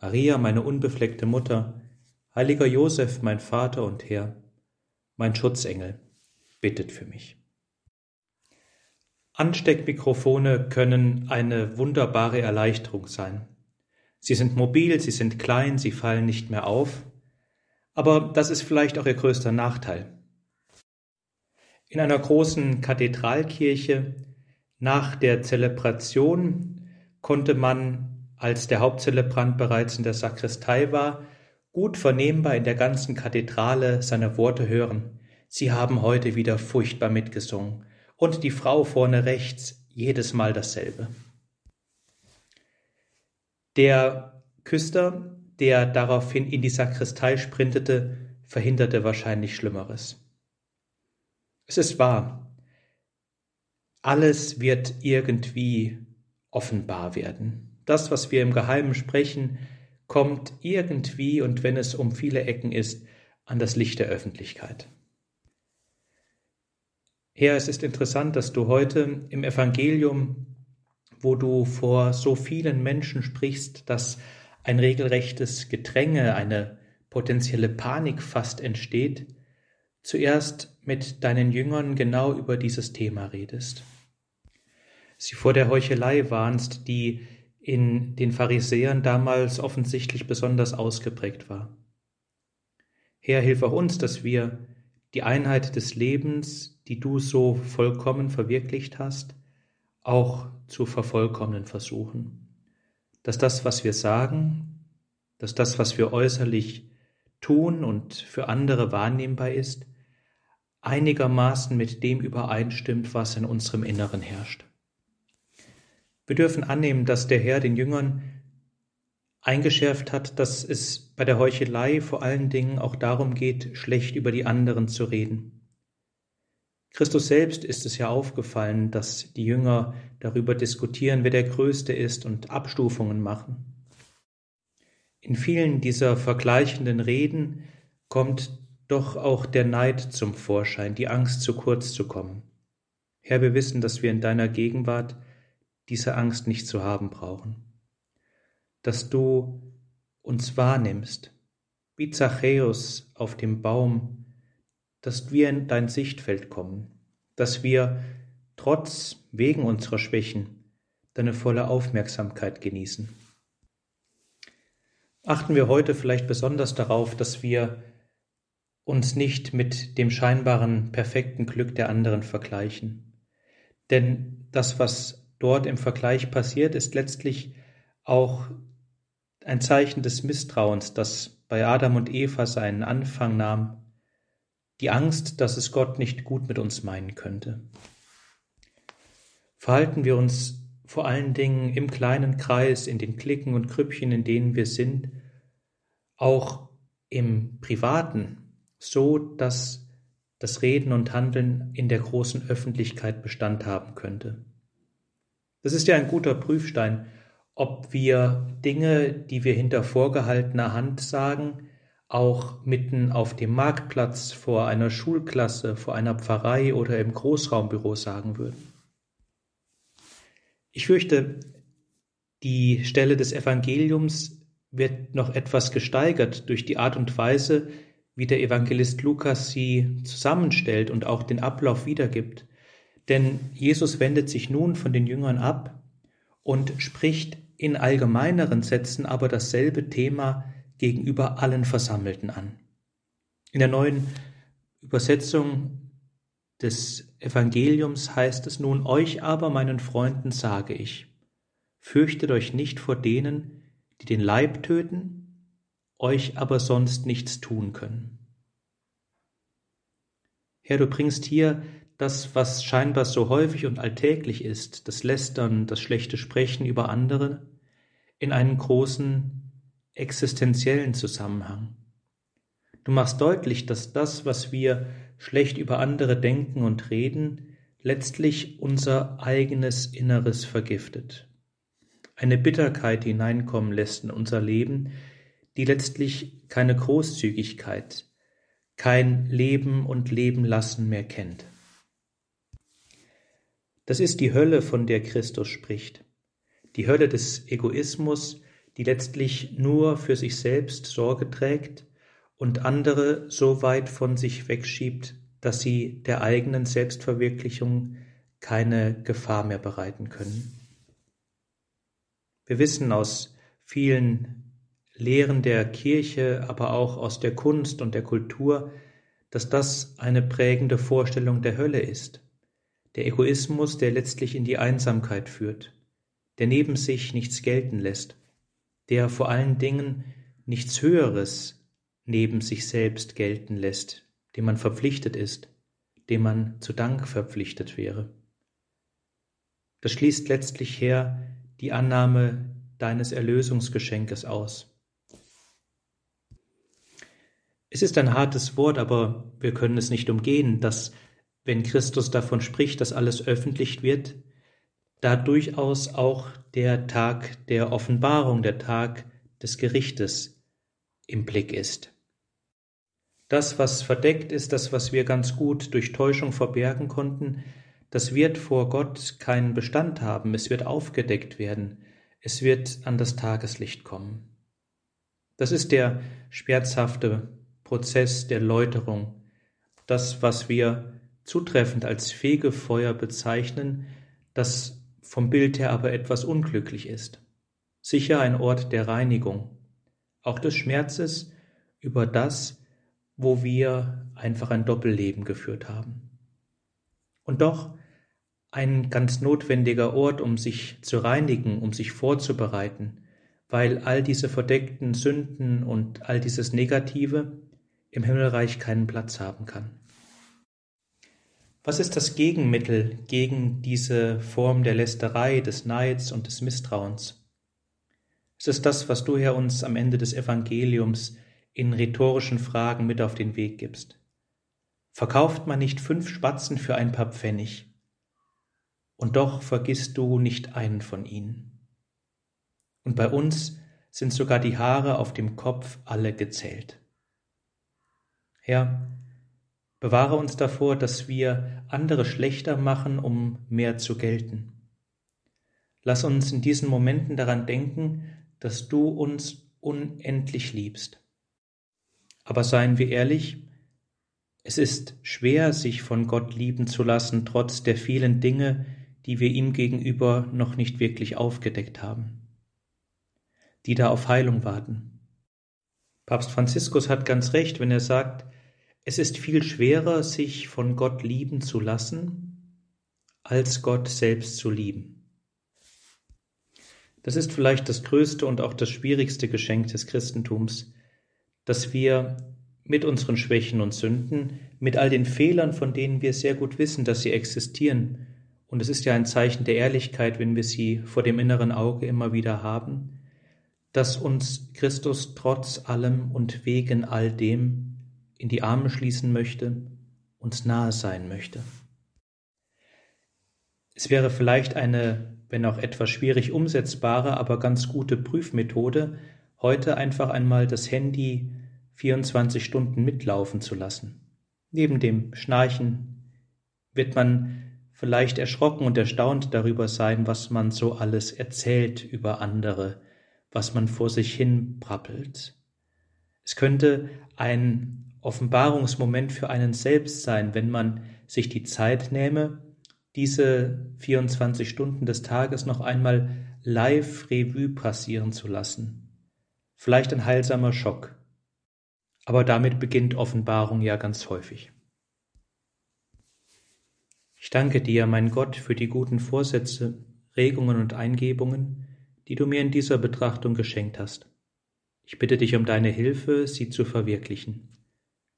Maria, meine unbefleckte Mutter, heiliger Josef, mein Vater und Herr, mein Schutzengel, bittet für mich. Ansteckmikrofone können eine wunderbare Erleichterung sein. Sie sind mobil, sie sind klein, sie fallen nicht mehr auf, aber das ist vielleicht auch ihr größter Nachteil. In einer großen Kathedralkirche nach der Zelebration konnte man als der Hauptzelebrant bereits in der Sakristei war, gut vernehmbar in der ganzen Kathedrale seine Worte hören. Sie haben heute wieder furchtbar mitgesungen. Und die Frau vorne rechts jedes Mal dasselbe. Der Küster, der daraufhin in die Sakristei sprintete, verhinderte wahrscheinlich Schlimmeres. Es ist wahr, alles wird irgendwie offenbar werden. Das, was wir im Geheimen sprechen, kommt irgendwie und wenn es um viele Ecken ist, an das Licht der Öffentlichkeit. Herr, es ist interessant, dass du heute im Evangelium, wo du vor so vielen Menschen sprichst, dass ein regelrechtes Gedränge, eine potenzielle Panik fast entsteht, zuerst mit deinen Jüngern genau über dieses Thema redest. Sie vor der Heuchelei warnst, die in den Pharisäern damals offensichtlich besonders ausgeprägt war. Herr, hilf auch uns, dass wir die Einheit des Lebens, die du so vollkommen verwirklicht hast, auch zu vervollkommnen versuchen. Dass das, was wir sagen, dass das, was wir äußerlich tun und für andere wahrnehmbar ist, einigermaßen mit dem übereinstimmt, was in unserem Inneren herrscht. Wir dürfen annehmen, dass der Herr den Jüngern eingeschärft hat, dass es bei der Heuchelei vor allen Dingen auch darum geht, schlecht über die anderen zu reden. Christus selbst ist es ja aufgefallen, dass die Jünger darüber diskutieren, wer der Größte ist und Abstufungen machen. In vielen dieser vergleichenden Reden kommt doch auch der Neid zum Vorschein, die Angst zu kurz zu kommen. Herr, wir wissen, dass wir in deiner Gegenwart diese Angst nicht zu haben brauchen. Dass du uns wahrnimmst, wie Zachäus auf dem Baum, dass wir in dein Sichtfeld kommen, dass wir trotz wegen unserer Schwächen deine volle Aufmerksamkeit genießen. Achten wir heute vielleicht besonders darauf, dass wir uns nicht mit dem scheinbaren perfekten Glück der anderen vergleichen. Denn das, was dort im Vergleich passiert, ist letztlich auch ein Zeichen des Misstrauens, das bei Adam und Eva seinen Anfang nahm, die Angst, dass es Gott nicht gut mit uns meinen könnte. Verhalten wir uns vor allen Dingen im kleinen Kreis, in den Klicken und Krüppchen, in denen wir sind, auch im Privaten, so dass das Reden und Handeln in der großen Öffentlichkeit Bestand haben könnte. Das ist ja ein guter Prüfstein, ob wir Dinge, die wir hinter vorgehaltener Hand sagen, auch mitten auf dem Marktplatz, vor einer Schulklasse, vor einer Pfarrei oder im Großraumbüro sagen würden. Ich fürchte, die Stelle des Evangeliums wird noch etwas gesteigert durch die Art und Weise, wie der Evangelist Lukas sie zusammenstellt und auch den Ablauf wiedergibt. Denn Jesus wendet sich nun von den Jüngern ab und spricht in allgemeineren Sätzen aber dasselbe Thema gegenüber allen Versammelten an. In der neuen Übersetzung des Evangeliums heißt es nun, euch aber, meinen Freunden, sage ich, fürchtet euch nicht vor denen, die den Leib töten, euch aber sonst nichts tun können. Herr, du bringst hier das, was scheinbar so häufig und alltäglich ist, das Lästern, das schlechte Sprechen über andere, in einen großen existenziellen Zusammenhang. Du machst deutlich, dass das, was wir schlecht über andere denken und reden, letztlich unser eigenes Inneres vergiftet. Eine Bitterkeit hineinkommen lässt in unser Leben, die letztlich keine Großzügigkeit, kein Leben und Leben lassen mehr kennt. Das ist die Hölle, von der Christus spricht. Die Hölle des Egoismus, die letztlich nur für sich selbst Sorge trägt und andere so weit von sich wegschiebt, dass sie der eigenen Selbstverwirklichung keine Gefahr mehr bereiten können. Wir wissen aus vielen Lehren der Kirche, aber auch aus der Kunst und der Kultur, dass das eine prägende Vorstellung der Hölle ist der Egoismus, der letztlich in die Einsamkeit führt, der neben sich nichts gelten lässt, der vor allen Dingen nichts Höheres neben sich selbst gelten lässt, dem man verpflichtet ist, dem man zu Dank verpflichtet wäre. Das schließt letztlich her die Annahme deines Erlösungsgeschenkes aus. Es ist ein hartes Wort, aber wir können es nicht umgehen, dass wenn Christus davon spricht, dass alles öffentlich wird, da durchaus auch der Tag der Offenbarung, der Tag des Gerichtes im Blick ist. Das, was verdeckt ist, das, was wir ganz gut durch Täuschung verbergen konnten, das wird vor Gott keinen Bestand haben, es wird aufgedeckt werden, es wird an das Tageslicht kommen. Das ist der schmerzhafte Prozess der Läuterung, das, was wir zutreffend als Fegefeuer bezeichnen, das vom Bild her aber etwas unglücklich ist. Sicher ein Ort der Reinigung, auch des Schmerzes über das, wo wir einfach ein Doppelleben geführt haben. Und doch ein ganz notwendiger Ort, um sich zu reinigen, um sich vorzubereiten, weil all diese verdeckten Sünden und all dieses Negative im Himmelreich keinen Platz haben kann. Was ist das Gegenmittel gegen diese Form der Lästerei, des Neids und des Misstrauens? Es ist das, was du Herr uns am Ende des Evangeliums in rhetorischen Fragen mit auf den Weg gibst. Verkauft man nicht fünf Spatzen für ein paar Pfennig, und doch vergisst du nicht einen von ihnen. Und bei uns sind sogar die Haare auf dem Kopf alle gezählt. Herr, Bewahre uns davor, dass wir andere schlechter machen, um mehr zu gelten. Lass uns in diesen Momenten daran denken, dass du uns unendlich liebst. Aber seien wir ehrlich, es ist schwer, sich von Gott lieben zu lassen, trotz der vielen Dinge, die wir ihm gegenüber noch nicht wirklich aufgedeckt haben, die da auf Heilung warten. Papst Franziskus hat ganz recht, wenn er sagt, es ist viel schwerer, sich von Gott lieben zu lassen, als Gott selbst zu lieben. Das ist vielleicht das größte und auch das schwierigste Geschenk des Christentums, dass wir mit unseren Schwächen und Sünden, mit all den Fehlern, von denen wir sehr gut wissen, dass sie existieren, und es ist ja ein Zeichen der Ehrlichkeit, wenn wir sie vor dem inneren Auge immer wieder haben, dass uns Christus trotz allem und wegen all dem in die Arme schließen möchte, uns nahe sein möchte. Es wäre vielleicht eine, wenn auch etwas schwierig umsetzbare, aber ganz gute Prüfmethode, heute einfach einmal das Handy 24 Stunden mitlaufen zu lassen. Neben dem Schnarchen wird man vielleicht erschrocken und erstaunt darüber sein, was man so alles erzählt über andere, was man vor sich hin brabbelt. Es könnte ein Offenbarungsmoment für einen selbst sein, wenn man sich die Zeit nähme, diese 24 Stunden des Tages noch einmal live Revue passieren zu lassen. Vielleicht ein heilsamer Schock. Aber damit beginnt Offenbarung ja ganz häufig. Ich danke dir, mein Gott, für die guten Vorsätze, Regungen und Eingebungen, die du mir in dieser Betrachtung geschenkt hast. Ich bitte dich um deine Hilfe, sie zu verwirklichen.